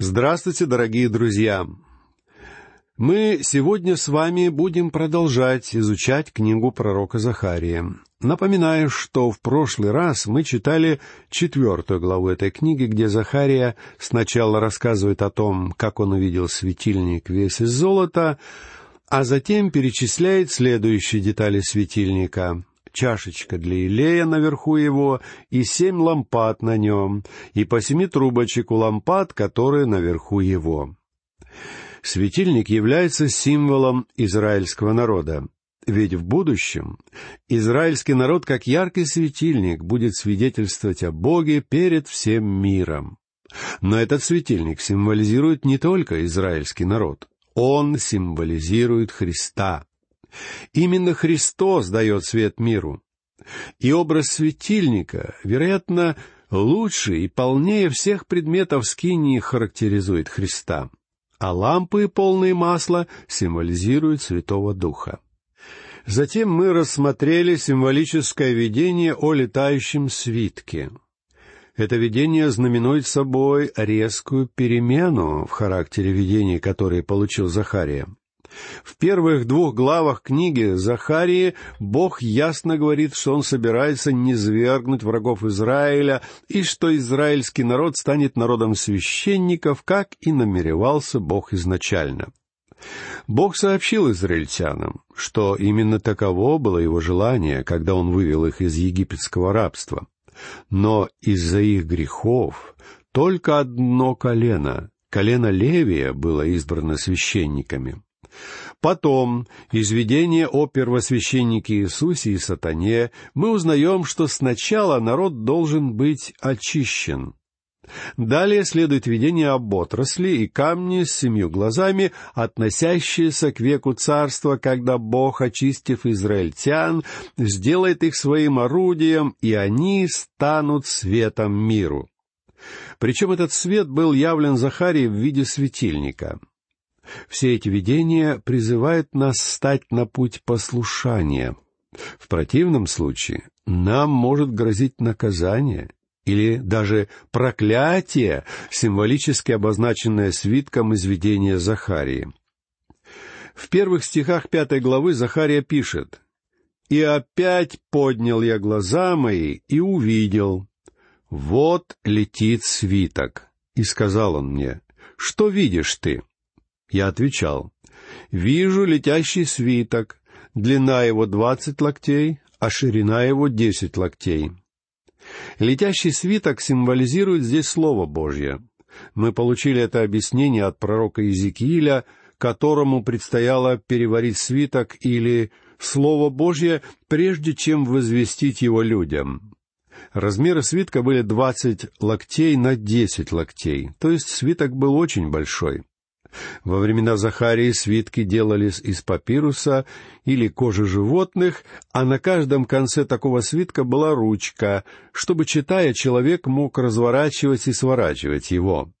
Здравствуйте, дорогие друзья! Мы сегодня с вами будем продолжать изучать книгу пророка Захария. Напоминаю, что в прошлый раз мы читали четвертую главу этой книги, где Захария сначала рассказывает о том, как он увидел светильник весь из золота, а затем перечисляет следующие детали светильника чашечка для илея наверху его и семь лампад на нем, и по семи трубочек у лампад, которые наверху его. Светильник является символом израильского народа. Ведь в будущем израильский народ, как яркий светильник, будет свидетельствовать о Боге перед всем миром. Но этот светильник символизирует не только израильский народ. Он символизирует Христа. Именно Христос дает свет миру. И образ светильника, вероятно, лучше и полнее всех предметов скинии характеризует Христа, а лампы, полные масла, символизируют Святого Духа. Затем мы рассмотрели символическое видение о летающем свитке. Это видение знаменует собой резкую перемену в характере видений, которые получил Захария. В первых двух главах книги Захарии Бог ясно говорит, что Он собирается низвергнуть врагов Израиля и что израильский народ станет народом священников, как и намеревался Бог изначально. Бог сообщил израильтянам, что именно таково было его желание, когда он вывел их из египетского рабства. Но из-за их грехов только одно колено, колено Левия, было избрано священниками. Потом, из видения о первосвященнике Иисусе и сатане, мы узнаем, что сначала народ должен быть очищен. Далее следует видение об отрасли и камне с семью глазами, относящиеся к веку царства, когда Бог, очистив израильтян, сделает их своим орудием, и они станут светом миру. Причем этот свет был явлен Захарии в виде светильника. Все эти видения призывают нас стать на путь послушания. В противном случае нам может грозить наказание или даже проклятие, символически обозначенное свитком из видения Захарии. В первых стихах пятой главы Захария пишет «И опять поднял я глаза мои и увидел. Вот летит свиток. И сказал он мне, что видишь ты? Я отвечал, «Вижу летящий свиток, длина его двадцать локтей, а ширина его десять локтей». Летящий свиток символизирует здесь Слово Божье. Мы получили это объяснение от пророка Иезекииля, которому предстояло переварить свиток или Слово Божье, прежде чем возвестить его людям. Размеры свитка были двадцать локтей на десять локтей, то есть свиток был очень большой. Во времена Захарии свитки делались из папируса или кожи животных, а на каждом конце такого свитка была ручка, чтобы, читая, человек мог разворачивать и сворачивать его.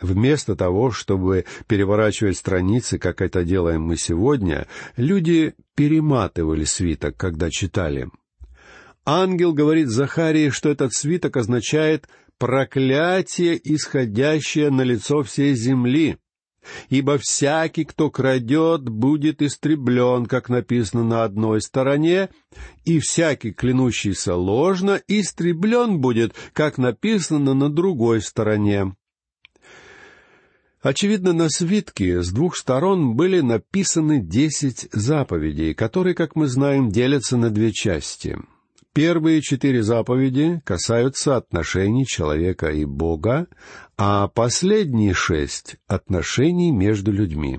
Вместо того, чтобы переворачивать страницы, как это делаем мы сегодня, люди перематывали свиток, когда читали. Ангел говорит Захарии, что этот свиток означает проклятие, исходящее на лицо всей земли — Ибо всякий, кто крадет, будет истреблен, как написано на одной стороне, и всякий, клянущийся ложно, истреблен будет, как написано на другой стороне. Очевидно, на свитке с двух сторон были написаны десять заповедей, которые, как мы знаем, делятся на две части — Первые четыре заповеди касаются отношений человека и Бога, а последние шесть — отношений между людьми.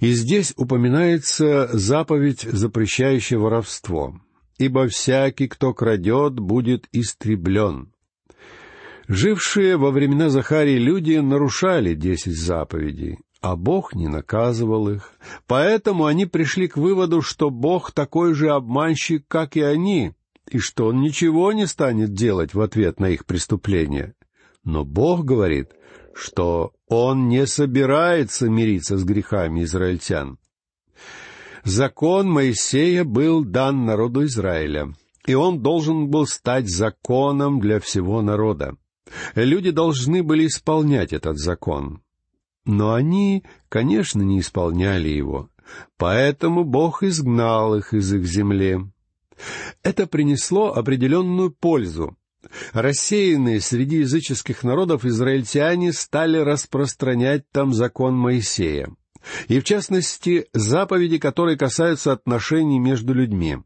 И здесь упоминается заповедь, запрещающая воровство. «Ибо всякий, кто крадет, будет истреблен». Жившие во времена Захарии люди нарушали десять заповедей, а Бог не наказывал их. Поэтому они пришли к выводу, что Бог такой же обманщик, как и они, и что он ничего не станет делать в ответ на их преступления. Но Бог говорит, что Он не собирается мириться с грехами израильтян. Закон Моисея был дан народу Израиля, и он должен был стать законом для всего народа. Люди должны были исполнять этот закон. Но они, конечно, не исполняли его, поэтому Бог изгнал их из их земли. Это принесло определенную пользу. Рассеянные среди языческих народов израильтяне стали распространять там закон Моисея, и в частности заповеди, которые касаются отношений между людьми.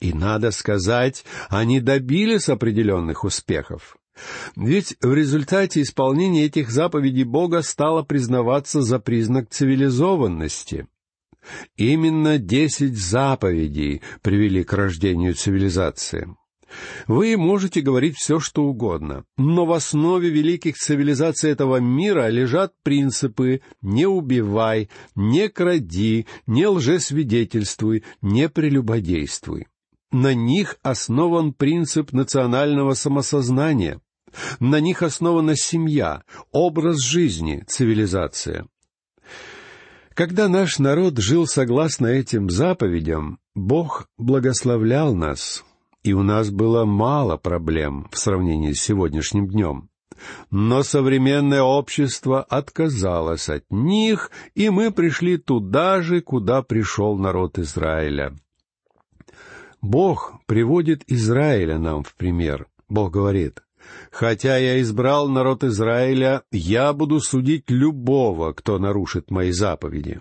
И, надо сказать, они добились определенных успехов. Ведь в результате исполнения этих заповедей Бога стало признаваться за признак цивилизованности. Именно десять заповедей привели к рождению цивилизации. Вы можете говорить все, что угодно, но в основе великих цивилизаций этого мира лежат принципы «не убивай», «не кради», «не лжесвидетельствуй», «не прелюбодействуй». На них основан принцип национального самосознания. На них основана семья, образ жизни, цивилизация. Когда наш народ жил согласно этим заповедям, Бог благословлял нас, и у нас было мало проблем в сравнении с сегодняшним днем. Но современное общество отказалось от них, и мы пришли туда же, куда пришел народ Израиля. Бог приводит Израиля нам в пример. Бог говорит, «Хотя я избрал народ Израиля, я буду судить любого, кто нарушит мои заповеди».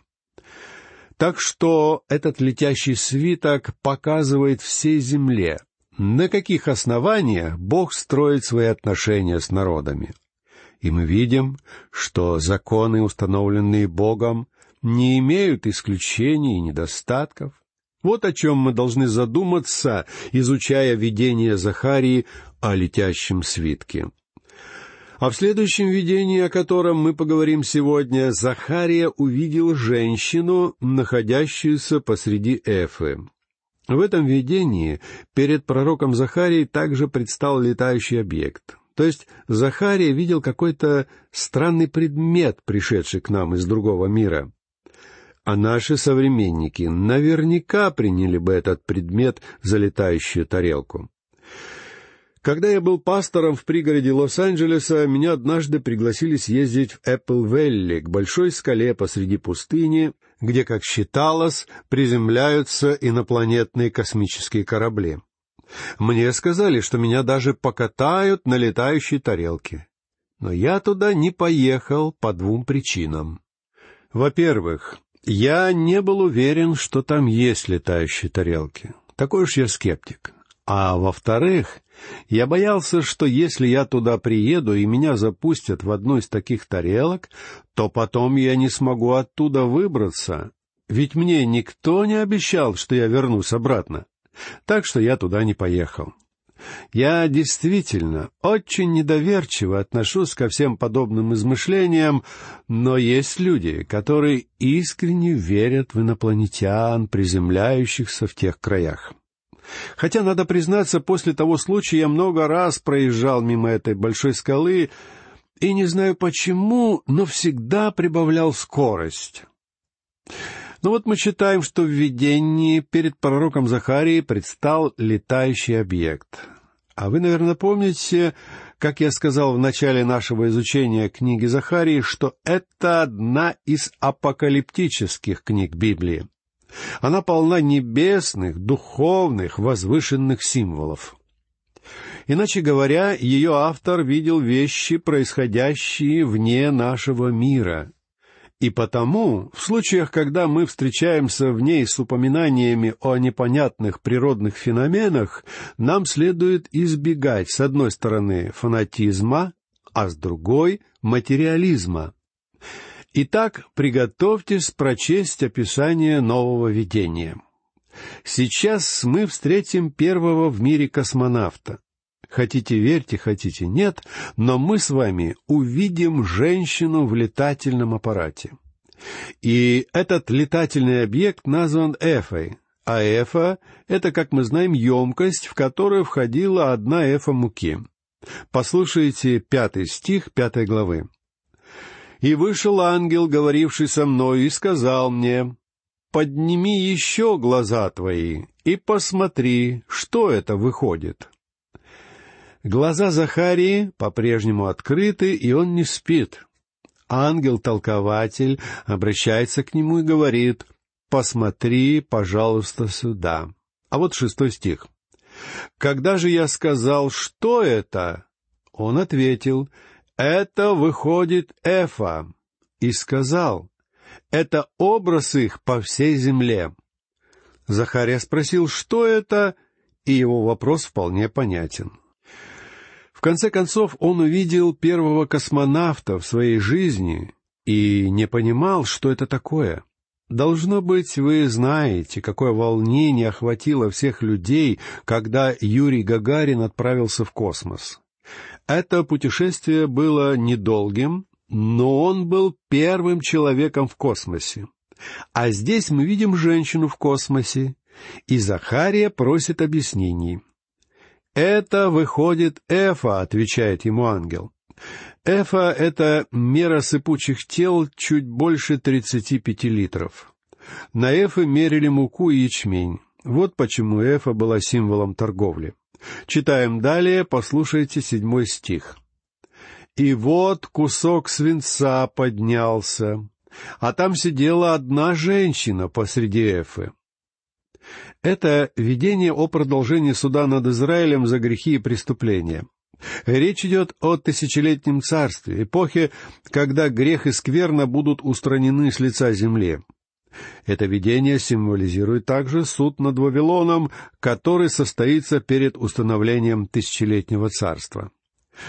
Так что этот летящий свиток показывает всей земле, на каких основаниях Бог строит свои отношения с народами. И мы видим, что законы, установленные Богом, не имеют исключений и недостатков. Вот о чем мы должны задуматься, изучая видение Захарии о летящем свитке. А в следующем видении, о котором мы поговорим сегодня, Захария увидел женщину, находящуюся посреди Эфы. В этом видении перед пророком Захарией также предстал летающий объект. То есть Захария видел какой-то странный предмет, пришедший к нам из другого мира а наши современники наверняка приняли бы этот предмет за летающую тарелку. Когда я был пастором в пригороде Лос-Анджелеса, меня однажды пригласили съездить в Эппл-Велли, к большой скале посреди пустыни, где, как считалось, приземляются инопланетные космические корабли. Мне сказали, что меня даже покатают на летающей тарелке. Но я туда не поехал по двум причинам. Во-первых, я не был уверен, что там есть летающие тарелки. Такой уж я скептик. А во-вторых, я боялся, что если я туда приеду и меня запустят в одну из таких тарелок, то потом я не смогу оттуда выбраться, ведь мне никто не обещал, что я вернусь обратно. Так что я туда не поехал. Я действительно очень недоверчиво отношусь ко всем подобным измышлениям, но есть люди, которые искренне верят в инопланетян, приземляющихся в тех краях. Хотя, надо признаться, после того случая я много раз проезжал мимо этой большой скалы, и не знаю почему, но всегда прибавлял скорость. Но вот мы читаем, что в видении перед пророком Захарией предстал летающий объект. А вы, наверное, помните, как я сказал в начале нашего изучения книги Захарии, что это одна из апокалиптических книг Библии. Она полна небесных, духовных, возвышенных символов. Иначе говоря, ее автор видел вещи, происходящие вне нашего мира, и потому, в случаях, когда мы встречаемся в ней с упоминаниями о непонятных природных феноменах, нам следует избегать, с одной стороны, фанатизма, а с другой — материализма. Итак, приготовьтесь прочесть описание нового видения. Сейчас мы встретим первого в мире космонавта. Хотите верьте, хотите нет, но мы с вами увидим женщину в летательном аппарате. И этот летательный объект назван Эфой, а Эфа — это, как мы знаем, емкость, в которую входила одна Эфа муки. Послушайте пятый стих пятой главы. «И вышел ангел, говоривший со мной, и сказал мне, «Подними еще глаза твои и посмотри, что это выходит». Глаза Захарии по-прежнему открыты, и он не спит. Ангел-толкователь обращается к нему и говорит, «Посмотри, пожалуйста, сюда». А вот шестой стих. «Когда же я сказал, что это?» Он ответил, «Это выходит Эфа». И сказал, «Это образ их по всей земле». Захария спросил, что это, и его вопрос вполне понятен. Конце концов, он увидел первого космонавта в своей жизни и не понимал, что это такое. Должно быть, вы знаете, какое волнение охватило всех людей, когда Юрий Гагарин отправился в космос. Это путешествие было недолгим, но он был первым человеком в космосе. А здесь мы видим женщину в космосе, и Захария просит объяснений. «Это выходит Эфа», — отвечает ему ангел. Эфа — это мера сыпучих тел чуть больше тридцати пяти литров. На Эфы мерили муку и ячмень. Вот почему Эфа была символом торговли. Читаем далее, послушайте седьмой стих. «И вот кусок свинца поднялся, а там сидела одна женщина посреди Эфы. Это видение о продолжении суда над Израилем за грехи и преступления. Речь идет о тысячелетнем царстве, эпохе, когда грех и скверна будут устранены с лица земли. Это видение символизирует также суд над Вавилоном, который состоится перед установлением тысячелетнего царства.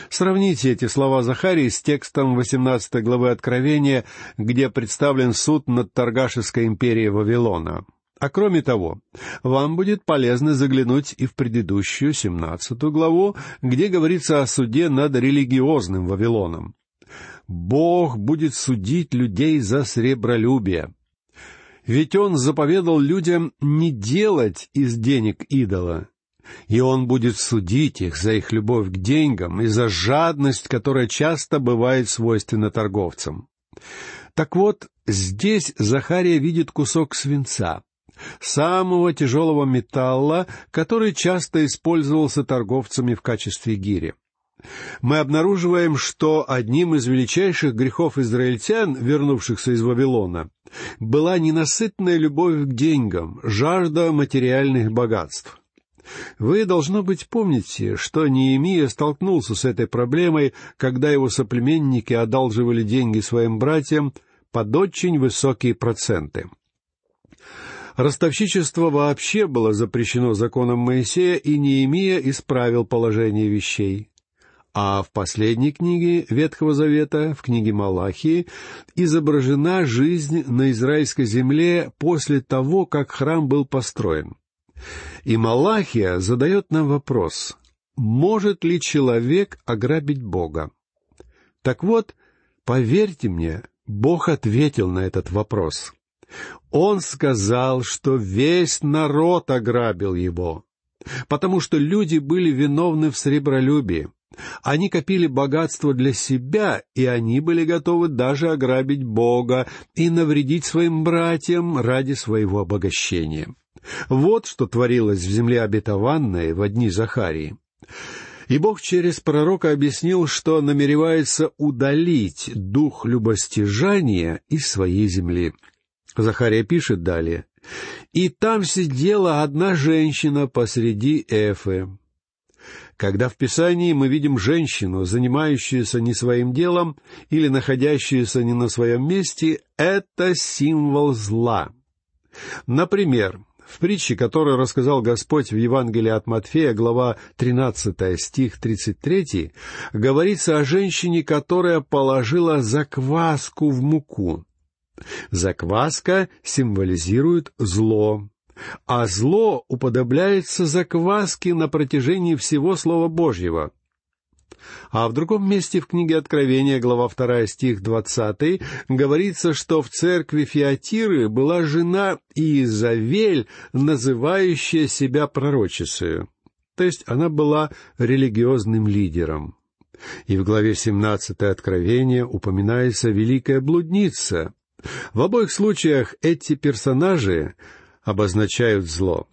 Сравните эти слова Захарии с текстом 18 главы Откровения, где представлен суд над Торгашеской империей Вавилона. А кроме того, вам будет полезно заглянуть и в предыдущую, 17 главу, где говорится о суде над религиозным Вавилоном. Бог будет судить людей за сребролюбие. Ведь Он заповедал людям не делать из денег идола, и Он будет судить их за их любовь к деньгам и за жадность, которая часто бывает свойственна торговцам. Так вот, здесь Захария видит кусок свинца, самого тяжелого металла, который часто использовался торговцами в качестве гири. Мы обнаруживаем, что одним из величайших грехов израильтян, вернувшихся из Вавилона, была ненасытная любовь к деньгам, жажда материальных богатств. Вы, должно быть, помните, что Неемия столкнулся с этой проблемой, когда его соплеменники одалживали деньги своим братьям под очень высокие проценты. Ростовщичество вообще было запрещено законом Моисея, и Неемия исправил положение вещей. А в последней книге Ветхого Завета, в книге Малахии, изображена жизнь на израильской земле после того, как храм был построен. И Малахия задает нам вопрос, может ли человек ограбить Бога? Так вот, поверьте мне, Бог ответил на этот вопрос. Он сказал, что весь народ ограбил его, потому что люди были виновны в сребролюбии. Они копили богатство для себя, и они были готовы даже ограбить Бога и навредить своим братьям ради своего обогащения. Вот что творилось в земле обетованной в дни Захарии. И Бог через пророка объяснил, что намеревается удалить дух любостяжания из своей земли. Захария пишет далее. «И там сидела одна женщина посреди Эфы». Когда в Писании мы видим женщину, занимающуюся не своим делом или находящуюся не на своем месте, это символ зла. Например, в притче, которую рассказал Господь в Евангелии от Матфея, глава 13, стих 33, говорится о женщине, которая положила закваску в муку. Закваска символизирует зло, а зло уподобляется закваске на протяжении всего Слова Божьего. А в другом месте в книге Откровения, глава 2, стих 20, говорится, что в церкви Фиатиры была жена Иезавель, называющая себя пророчицею. То есть она была религиозным лидером. И в главе 17 Откровения упоминается великая блудница, в обоих случаях эти персонажи обозначают зло.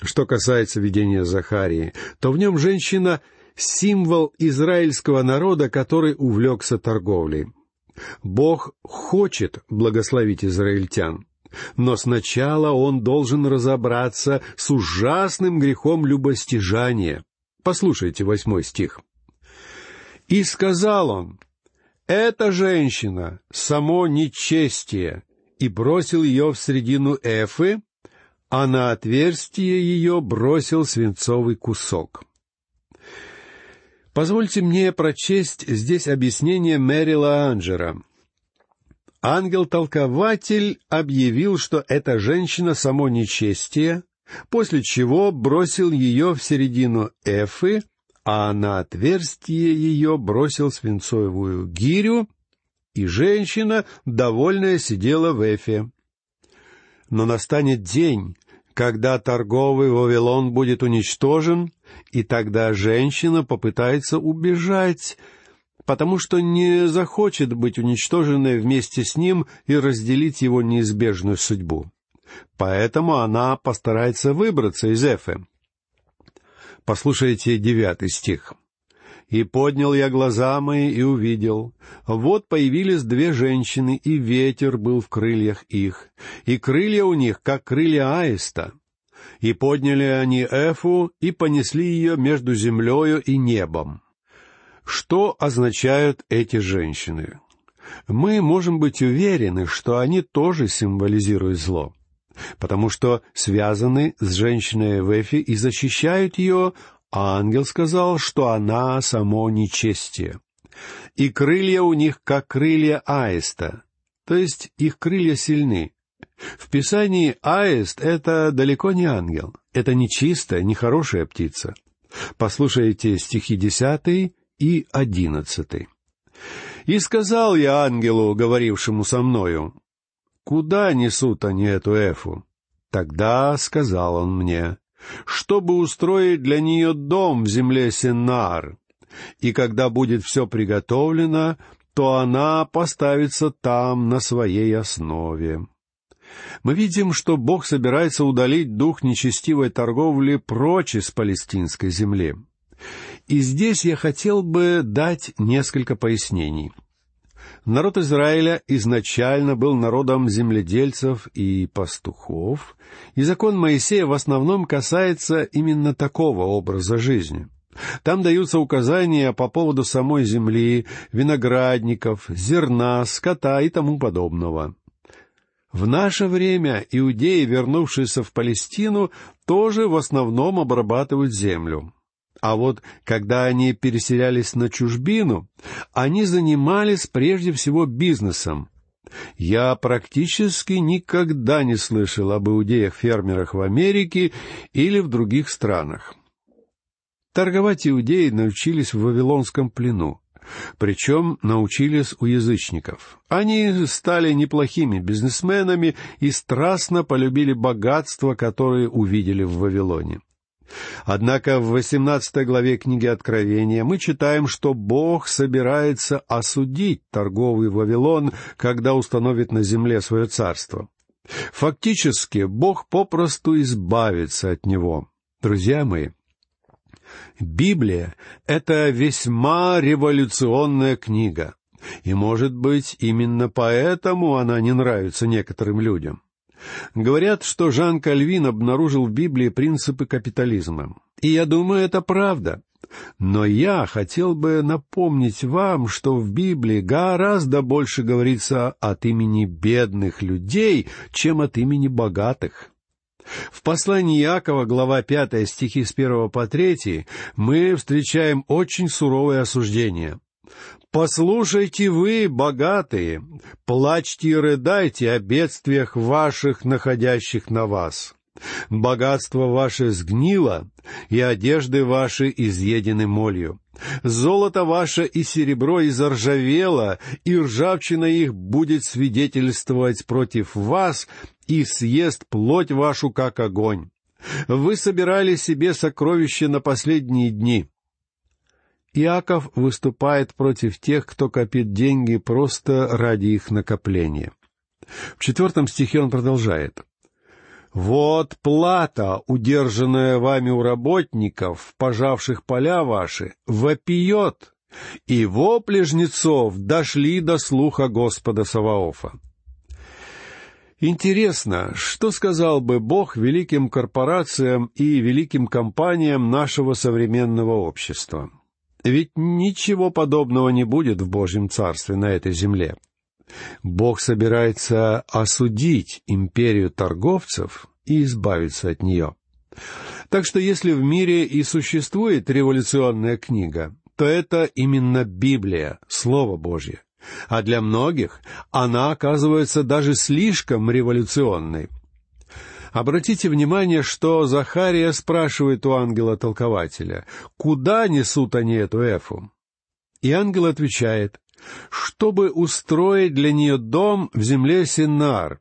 Что касается видения Захарии, то в нем женщина символ израильского народа, который увлекся торговлей. Бог хочет благословить израильтян, но сначала он должен разобраться с ужасным грехом любостяжания. Послушайте восьмой стих. «И сказал он, эта женщина — само нечестие, и бросил ее в середину Эфы, а на отверстие ее бросил свинцовый кусок». Позвольте мне прочесть здесь объяснение Мэрила Анджера. Ангел-толкователь объявил, что эта женщина само нечестие, после чего бросил ее в середину Эфы, а на отверстие ее бросил свинцовую гирю, и женщина, довольная, сидела в Эфе. Но настанет день, когда торговый Вавилон будет уничтожен, и тогда женщина попытается убежать, потому что не захочет быть уничтоженной вместе с ним и разделить его неизбежную судьбу. Поэтому она постарается выбраться из Эфе. Послушайте девятый стих. «И поднял я глаза мои и увидел. Вот появились две женщины, и ветер был в крыльях их, и крылья у них, как крылья аиста. И подняли они Эфу и понесли ее между землею и небом». Что означают эти женщины? Мы можем быть уверены, что они тоже символизируют зло потому что связаны с женщиной в Эфе и защищают ее, а ангел сказал, что она само нечестие. И крылья у них как крылья аиста, то есть их крылья сильны. В Писании аист — это далеко не ангел, это нечистая, нехорошая птица. Послушайте стихи десятый и одиннадцатый. «И сказал я ангелу, говорившему со мною, Куда несут они эту эфу? Тогда сказал он мне, чтобы устроить для нее дом в земле Сенар, и когда будет все приготовлено, то она поставится там на своей основе. Мы видим, что Бог собирается удалить дух нечестивой торговли прочь из палестинской земли. И здесь я хотел бы дать несколько пояснений. Народ Израиля изначально был народом земледельцев и пастухов, и закон Моисея в основном касается именно такого образа жизни. Там даются указания по поводу самой земли, виноградников, зерна, скота и тому подобного. В наше время иудеи, вернувшиеся в Палестину, тоже в основном обрабатывают землю. А вот когда они переселялись на чужбину, они занимались прежде всего бизнесом. Я практически никогда не слышал об иудеях-фермерах в Америке или в других странах. Торговать иудеи научились в Вавилонском плену. Причем научились у язычников. Они стали неплохими бизнесменами и страстно полюбили богатства, которые увидели в Вавилоне. Однако в 18 главе книги Откровения мы читаем, что Бог собирается осудить торговый Вавилон, когда установит на земле свое царство. Фактически Бог попросту избавится от него. Друзья мои, Библия — это весьма революционная книга, и, может быть, именно поэтому она не нравится некоторым людям. Говорят, что Жан Кальвин обнаружил в Библии принципы капитализма. И я думаю, это правда. Но я хотел бы напомнить вам, что в Библии гораздо больше говорится от имени бедных людей, чем от имени богатых. В послании Иакова, глава 5, стихи с 1 по 3, мы встречаем очень суровое осуждение. Послушайте вы, богатые, плачьте и рыдайте о бедствиях ваших, находящих на вас. Богатство ваше сгнило, и одежды ваши изъедены молью. Золото ваше и серебро изоржавело, и ржавчина их будет свидетельствовать против вас, и съест плоть вашу, как огонь. Вы собирали себе сокровища на последние дни. Иаков выступает против тех, кто копит деньги просто ради их накопления. В четвертом стихе он продолжает. Вот плата, удержанная вами у работников, пожавших поля ваши, вопиет, и вопли жнецов дошли до слуха Господа Саваофа. Интересно, что сказал бы Бог великим корпорациям и великим компаниям нашего современного общества? Ведь ничего подобного не будет в Божьем Царстве на этой земле. Бог собирается осудить империю торговцев и избавиться от нее. Так что если в мире и существует революционная книга, то это именно Библия, Слово Божье. А для многих она оказывается даже слишком революционной. Обратите внимание, что Захария спрашивает у ангела-толкователя, куда несут они эту эфу? И ангел отвечает, чтобы устроить для нее дом в земле Синар.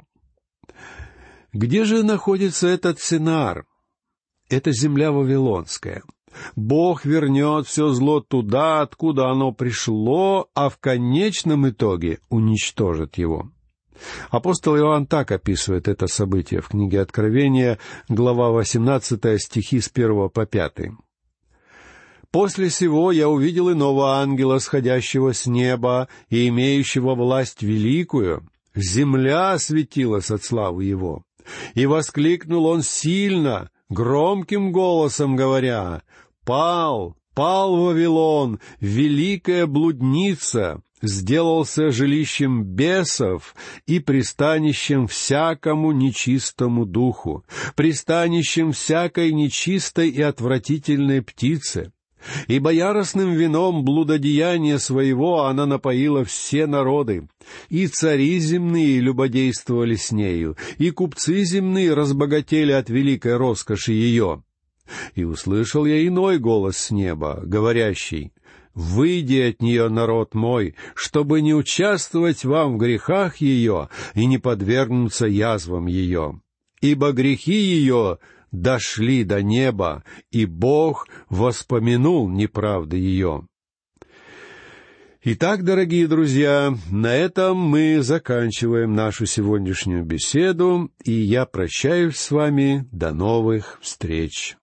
Где же находится этот Синар? Это земля Вавилонская. Бог вернет все зло туда, откуда оно пришло, а в конечном итоге уничтожит его. Апостол Иоанн так описывает это событие в книге Откровения, глава 18, стихи с 1 по 5. «После сего я увидел иного ангела, сходящего с неба и имеющего власть великую. Земля осветилась от славы его. И воскликнул он сильно, громким голосом говоря, «Пал, пал Вавилон, великая блудница, сделался жилищем бесов и пристанищем всякому нечистому духу, пристанищем всякой нечистой и отвратительной птице. Ибо яростным вином блудодеяния своего она напоила все народы, и цари земные любодействовали с нею, и купцы земные разбогатели от великой роскоши ее. И услышал я иной голос с неба, говорящий, «Выйди от нее, народ мой, чтобы не участвовать вам в грехах ее и не подвергнуться язвам ее. Ибо грехи ее дошли до неба, и Бог воспомянул неправды ее». Итак, дорогие друзья, на этом мы заканчиваем нашу сегодняшнюю беседу, и я прощаюсь с вами до новых встреч.